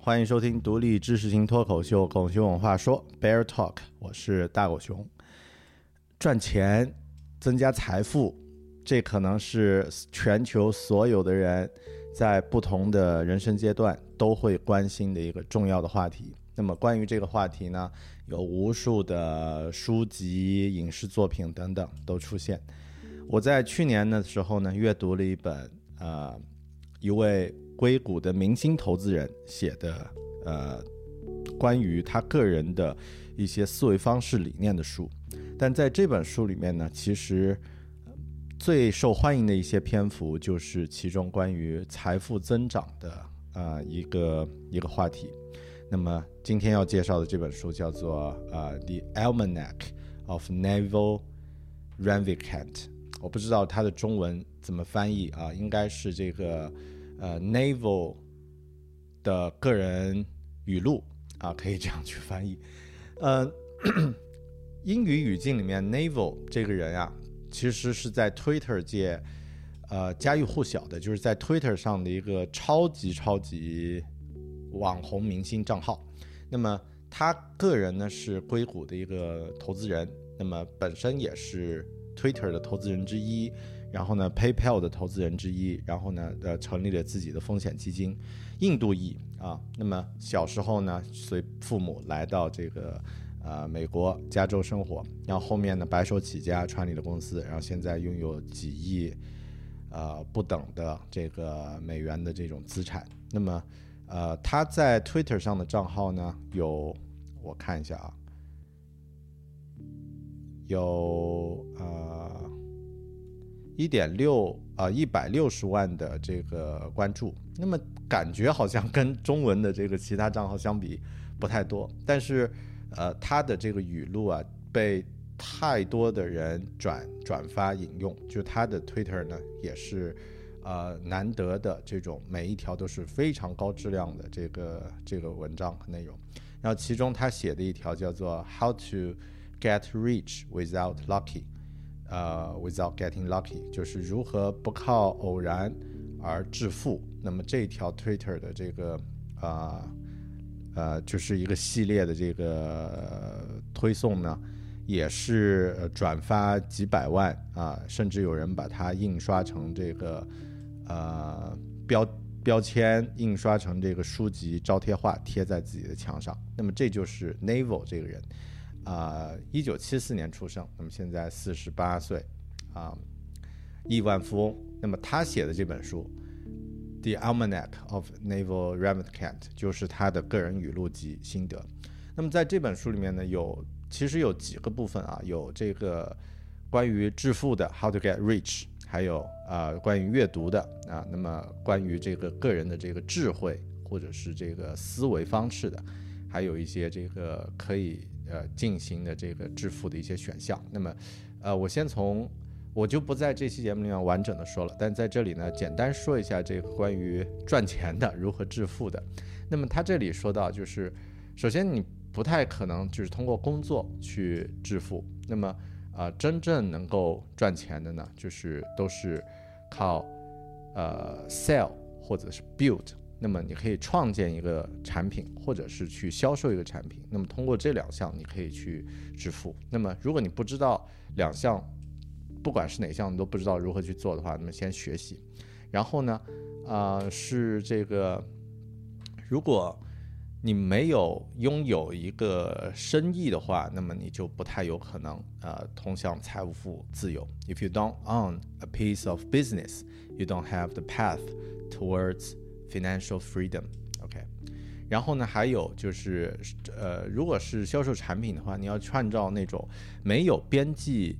欢迎收听独立知识型脱口秀《狗熊文化说》（Bear Talk），我是大狗熊。赚钱、增加财富，这可能是全球所有的人在不同的人生阶段都会关心的一个重要的话题。那么，关于这个话题呢，有无数的书籍、影视作品等等都出现。我在去年的时候呢，阅读了一本呃一位。硅谷的明星投资人写的，呃，关于他个人的一些思维方式理念的书，但在这本书里面呢，其实最受欢迎的一些篇幅就是其中关于财富增长的啊一个一个话题。那么今天要介绍的这本书叫做呃《The Almanac of Naval Ravikant》，我不知道它的中文怎么翻译啊，应该是这个。呃，Naval 的个人语录啊，可以这样去翻译。呃，英语语境里面，Naval 这个人啊，其实是在 Twitter 界呃家喻户晓的，就是在 Twitter 上的一个超级超级网红明星账号。那么他个人呢是硅谷的一个投资人，那么本身也是 Twitter 的投资人之一。然后呢，PayPal 的投资人之一，然后呢，呃，成立了自己的风险基金，印度裔啊。那么小时候呢，随父母来到这个呃美国加州生活，然后后面呢白手起家创立了公司，然后现在拥有几亿呃不等的这个美元的这种资产。那么呃他在 Twitter 上的账号呢有，我看一下啊，有呃。一点六啊，一百六十万的这个关注，那么感觉好像跟中文的这个其他账号相比不太多，但是呃，他的这个语录啊，被太多的人转转发引用，就他的 Twitter 呢，也是呃难得的这种每一条都是非常高质量的这个这个文章和内容，然后其中他写的一条叫做 How to get rich without lucky。呃，without getting lucky，就是如何不靠偶然而致富。那么这条 Twitter 的这个啊呃，就是一个系列的这个推送呢，也是转发几百万啊，甚至有人把它印刷成这个呃标标签，印刷成这个书籍招贴画，贴在自己的墙上。那么这就是 Naval 这个人。啊，一九七四年出生，那么现在四十八岁，啊，亿万富翁。那么他写的这本书，The Almanac of Naval Ravikant》，就是他的个人语录及心得。那么在这本书里面呢，有其实有几个部分啊，有这个关于致富的 How to Get Rich，还有啊关于阅读的啊，那么关于这个个人的这个智慧或者是这个思维方式的，还有一些这个可以呃进行的这个致富的一些选项。那么呃，我先从我就不在这期节目里面完整的说了，但在这里呢，简单说一下这个关于赚钱的如何致富的。那么他这里说到，就是首先你。不太可能就是通过工作去致富。那么，啊，真正能够赚钱的呢，就是都是靠呃 sell 或者是 build。那么你可以创建一个产品，或者是去销售一个产品。那么通过这两项，你可以去致富。那么如果你不知道两项，不管是哪项你都不知道如何去做的话，那么先学习。然后呢，啊，是这个如果。你没有拥有一个生意的话，那么你就不太有可能呃通向财务富自由。If you don't own a piece of business, you don't have the path towards financial freedom. OK，然后呢，还有就是呃，如果是销售产品的话，你要创造那种没有边际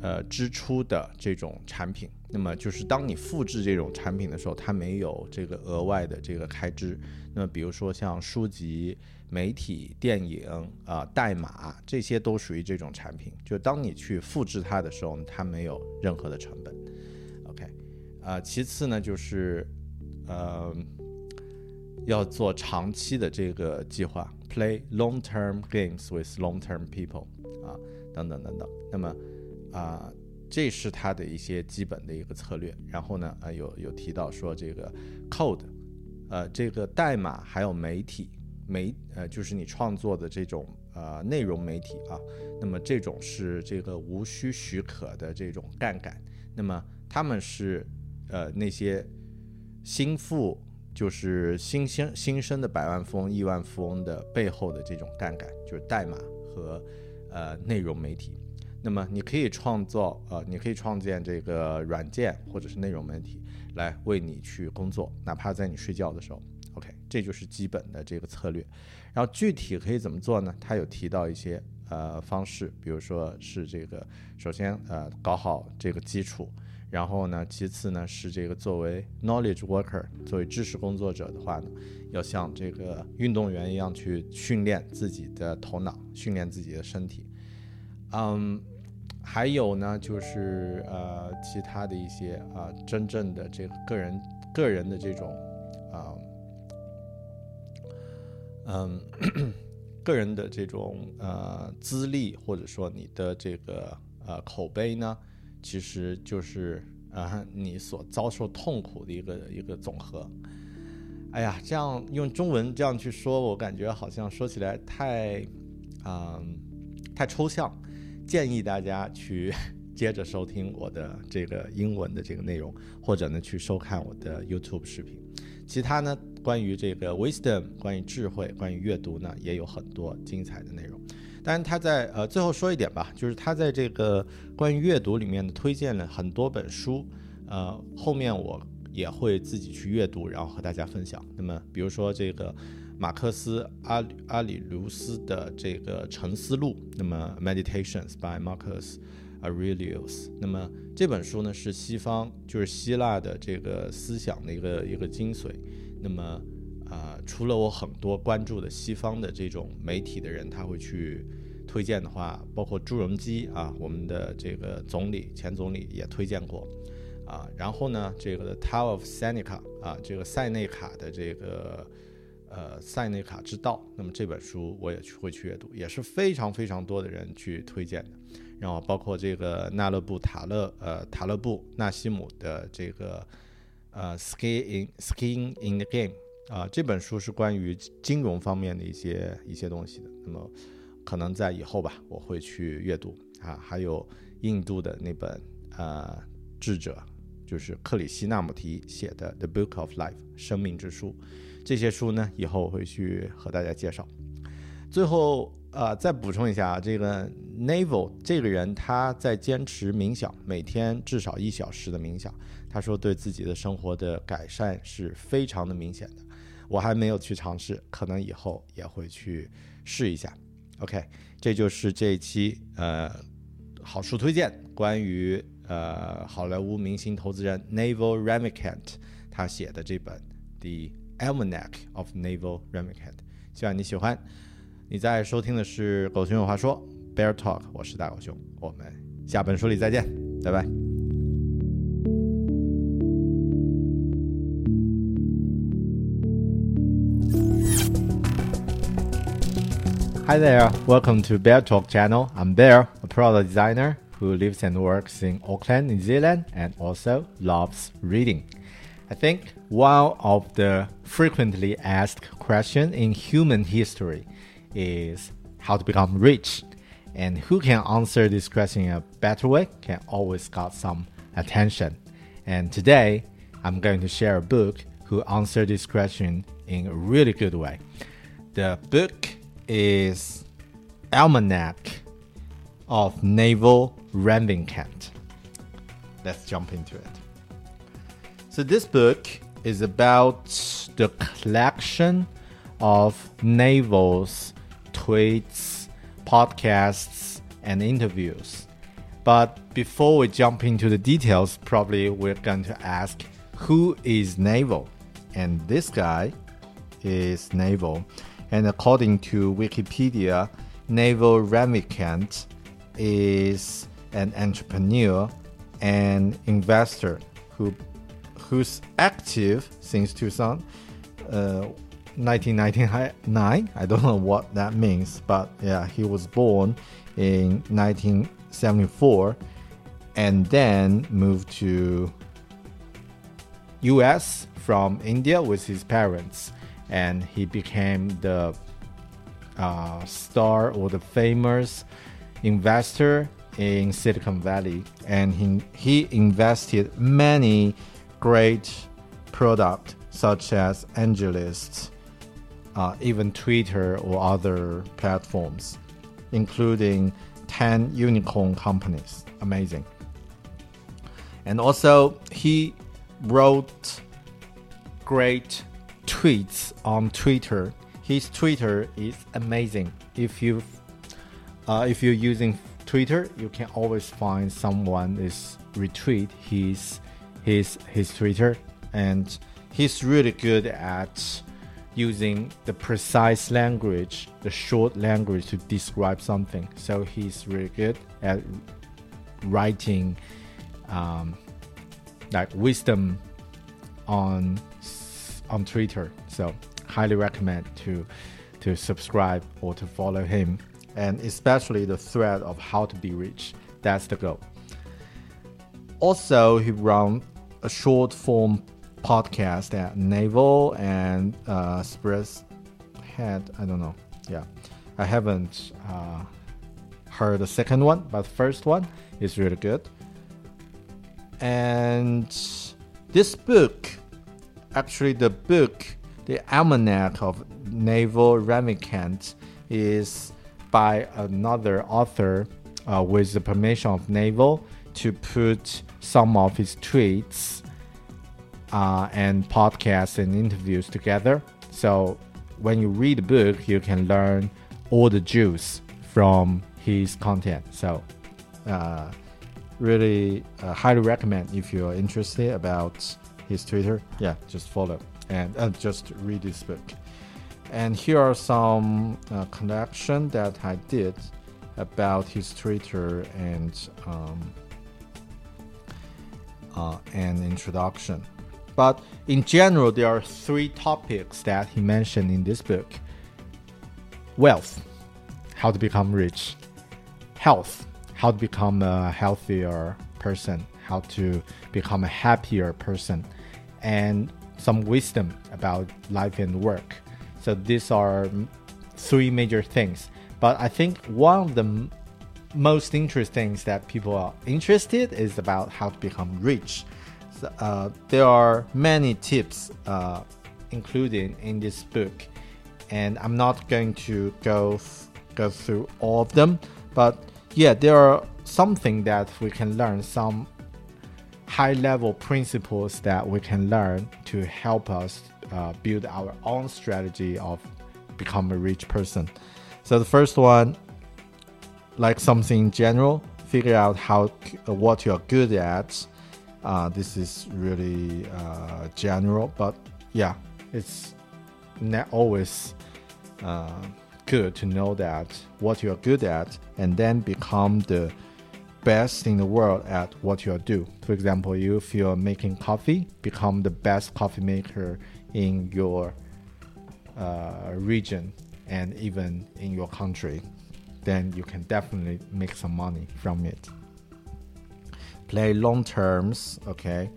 呃支出的这种产品。那么就是当你复制这种产品的时候，它没有这个额外的这个开支。那么比如说像书籍、媒体、电影啊、代码，这些都属于这种产品。就当你去复制它的时候，它没有任何的成本。OK，啊，其次呢就是呃要做长期的这个计划，play long-term games with long-term people 啊，等等等等。那么啊。这是他的一些基本的一个策略，然后呢，呃，有有提到说这个 code，呃，这个代码还有媒体媒，呃，就是你创作的这种呃内容媒体啊，那么这种是这个无需许可的这种杠杆，那么他们是呃那些新富，就是新兴新生的百万富翁、亿万富翁的背后的这种杠杆，就是代码和呃内容媒体。那么你可以创造，呃，你可以创建这个软件或者是内容媒体来为你去工作，哪怕在你睡觉的时候。OK，这就是基本的这个策略。然后具体可以怎么做呢？他有提到一些呃方式，比如说是这个，首先呃搞好这个基础，然后呢，其次呢是这个作为 knowledge worker，作为知识工作者的话呢，要像这个运动员一样去训练自己的头脑，训练自己的身体。嗯，还有呢，就是呃，其他的一些啊，真正的这个个人个人的这种啊，嗯，个人的这种呃资历，或者说你的这个呃口碑呢，其实就是啊你所遭受痛苦的一个一个总和。哎呀，这样用中文这样去说，我感觉好像说起来太啊太抽象。建议大家去 接着收听我的这个英文的这个内容，或者呢去收看我的 YouTube 视频。其他呢关于这个 wisdom，关于智慧，关于阅读呢也有很多精彩的内容。当然他在呃最后说一点吧，就是他在这个关于阅读里面推荐了很多本书，呃后面我也会自己去阅读，然后和大家分享。那么比如说这个。马克思阿阿里卢斯的这个沉思录，那么 Meditations by Marcus Aurelius，那么这本书呢是西方就是希腊的这个思想的一个一个精髓。那么啊，除了我很多关注的西方的这种媒体的人，他会去推荐的话，包括朱镕基啊，我们的这个总理前总理也推荐过啊。然后呢，这个 Tao of Seneca 啊，这个塞内卡的这个。呃，塞内卡之道，那么这本书我也去会去阅读，也是非常非常多的人去推荐的。然后包括这个纳勒布塔勒，呃，塔勒布纳西姆的这个呃 ski in Skiing in the Game 啊，这本书是关于金融方面的一些一些东西的。那么可能在以后吧，我会去阅读啊。还有印度的那本呃智者，就是克里希纳姆提写的《The Book of Life》生命之书。这些书呢，以后我会去和大家介绍。最后，呃，再补充一下啊，这个 Naval 这个人他在坚持冥想，每天至少一小时的冥想。他说对自己的生活的改善是非常的明显的。我还没有去尝试，可能以后也会去试一下。OK，这就是这一期呃好书推荐，关于呃好莱坞明星投资人 Naval Ravikant 他写的这本《The Almanac of Naval Ravikant》，希望你喜欢。你在收听的是《狗熊有话说》Bear Talk，我是大狗熊，我们下本书里再见，拜拜。Hi there, welcome to Bear Talk channel. I'm Bear, a product designer who lives and works in Auckland, New Zealand, and also loves reading. I think one of the frequently asked questions in human history is how to become rich. And who can answer this question in a better way can always got some attention. And today, I'm going to share a book who answered this question in a really good way. The book is Almanack of Naval Ravikant. Let's jump into it. So this book is about the collection of Naval's tweets, podcasts, and interviews. But before we jump into the details, probably we're going to ask who is Naval? And this guy is Naval. And according to Wikipedia, Naval Ravikant is an entrepreneur and investor who who's active since 2000. Uh, 1999. I don't know what that means, but yeah, he was born in 1974 and then moved to US from India with his parents and he became the uh, star or the famous investor in Silicon Valley and he, he invested many great products such as AngelList uh, even Twitter or other platforms, including 10 unicorn companies. Amazing. And also, he wrote great tweets on Twitter. His Twitter is amazing. If you uh, if you're using Twitter, you can always find someone is retweet his his his Twitter, and he's really good at using the precise language, the short language to describe something. So he's really good at writing um, like wisdom on on Twitter. So highly recommend to to subscribe or to follow him, and especially the thread of how to be rich. That's the goal. Also, he run a short form podcast at Naval and uh, Express had I don't know. Yeah, I haven't uh, heard the second one, but the first one is really good. And this book, actually, the book, the Almanack of Naval Ravikant, is by another author uh, with the permission of Naval to put some of his tweets uh, and podcasts and interviews together. So when you read the book, you can learn all the juice from his content. So uh, really uh, highly recommend if you're interested about his Twitter. Yeah, just follow and uh, just read this book. And here are some uh, that I did about his Twitter and um, uh, an introduction. But in general, there are three topics that he mentioned in this book wealth, how to become rich, health, how to become a healthier person, how to become a happier person, and some wisdom about life and work. So these are three major things. But I think one of the most interesting things that people are interested is about how to become rich uh, there are many tips uh, included in this book, and I'm not going to go go through all of them, but yeah, there are something that we can learn, some high level principles that we can learn to help us uh, build our own strategy of become a rich person. So the first one, like something general, figure out how uh, what you're good at. Uh, this is really uh, general, but yeah, it's not always uh, good to know that what you're good at and then become the best in the world at what you do. For example, if you're making coffee, become the best coffee maker in your uh, region and even in your country, then you can definitely make some money from it. Play long terms, okay?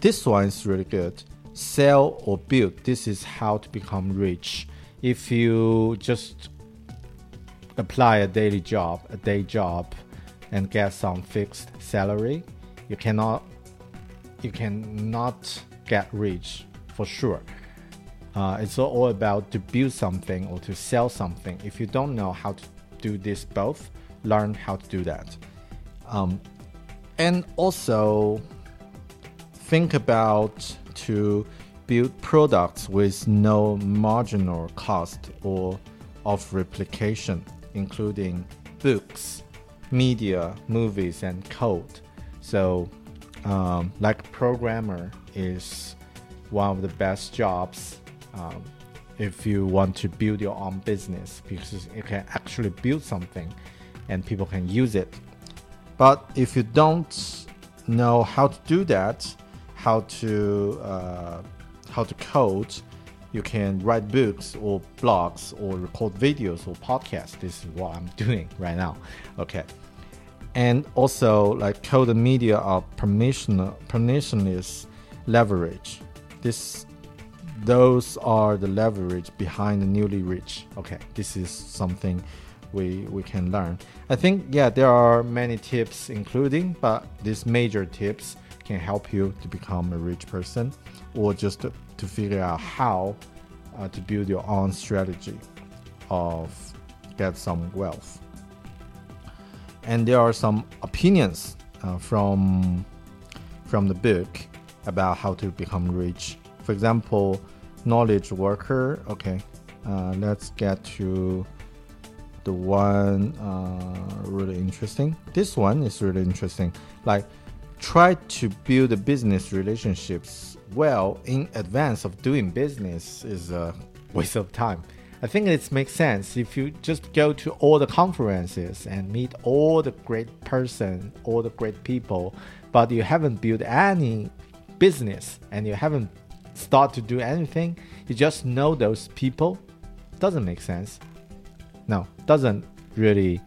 This one is really good. Sell or build. This is how to become rich. If you just apply a daily job, a day job, and get some fixed salary, you cannot you cannot get rich for sure. Uh, it's all about to build something or to sell something. If you don't know how to do this both, learn how to do that. Um, and also think about to build products with no marginal cost or of replication, including books, media, movies, and code. So, um, like programmer is one of the best jobs um, if you want to build your own business because you can actually build something and people can use it. But if you don't know how to do that, how to uh, how to code, you can write books or blogs or record videos or podcasts. This is what I'm doing right now. Okay and also like code media are permission permissionless leverage. This those are the leverage behind the newly rich. Okay, this is something we we can learn. I think yeah, there are many tips including, but these major tips can help you to become a rich person or just to, to figure out how uh, to build your own strategy of get some wealth and there are some opinions uh, from from the book about how to become rich. For example, knowledge worker. Okay, uh, let's get to the one uh, really interesting. This one is really interesting. Like, try to build the business relationships well in advance of doing business is a waste of time. I think it makes sense if you just go to all the conferences and meet all the great person, all the great people, but you haven't built any business and you haven't start to do anything, you just know those people, doesn't make sense. No, doesn't really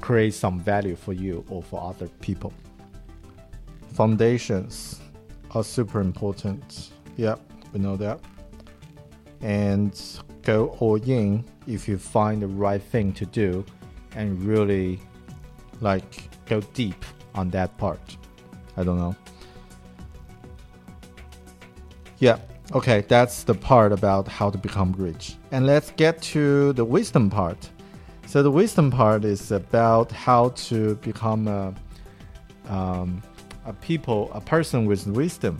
create some value for you or for other people. Foundations are super important. Yep, we know that. And go all in if you find the right thing to do and really like go deep on that part. I don't know. Yeah, okay, that's the part about how to become rich. And let's get to the wisdom part. So, the wisdom part is about how to become a, um, a people, a person with wisdom.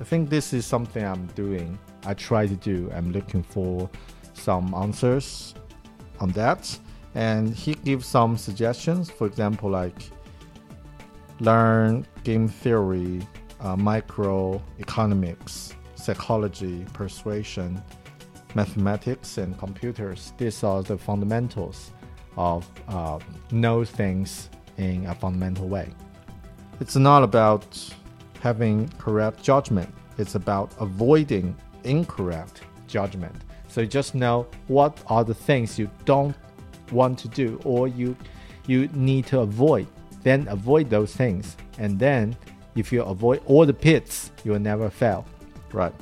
I think this is something I'm doing. I try to do. I'm looking for some answers on that. And he gives some suggestions. For example like learn game theory uh, microeconomics psychology persuasion mathematics and computers. These are the fundamentals of uh, know things in a fundamental way. It's not about having correct judgment. It's about avoiding incorrect judgment so just know what are the things you don't want to do or you you need to avoid. Then avoid those things. And then if you avoid all the pits, you will never fail. Right.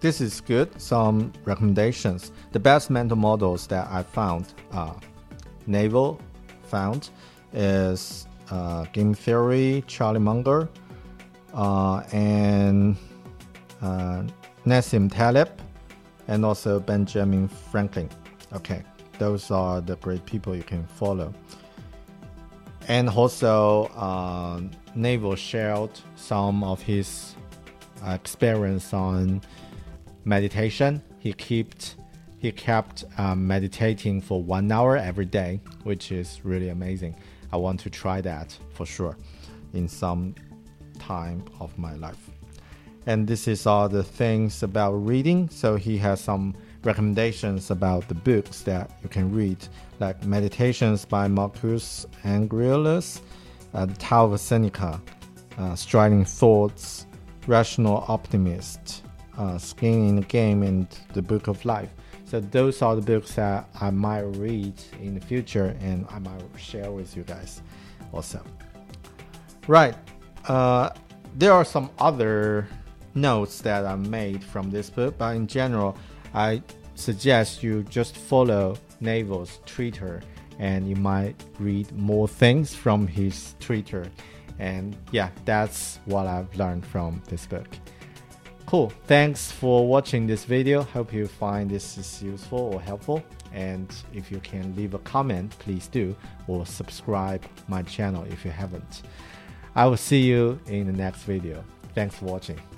This is good. Some recommendations. The best mental models that I found, are Naval found, is uh, Game Theory, Charlie Munger, uh, and uh, Nassim Taleb and also Benjamin Franklin. Okay, those are the great people you can follow. And also, uh, Naval shared some of his uh, experience on meditation. He kept he kept um, meditating for one hour every day, which is really amazing. I want to try that for sure in some time of my life. And this is all the things about reading. So he has some recommendations about the books that you can read, like Meditations by Marcus Aurelius, uh, The Tao of Seneca, uh, Striking Thoughts, Rational Optimist, uh, Skin in the Game, and The Book of Life. So those are the books that I might read in the future and I might share with you guys also. Right. Uh, there are some other notes that are made from this book, but in general, I suggest you just follow Naval's Twitter and you might read more things from his Twitter. And yeah, that's what I've learned from this book. Cool. Thanks for watching this video. Hope you find this is useful or helpful. And if you can leave a comment, please do, or subscribe my channel if you haven't. I will see you in the next video. Thanks for watching.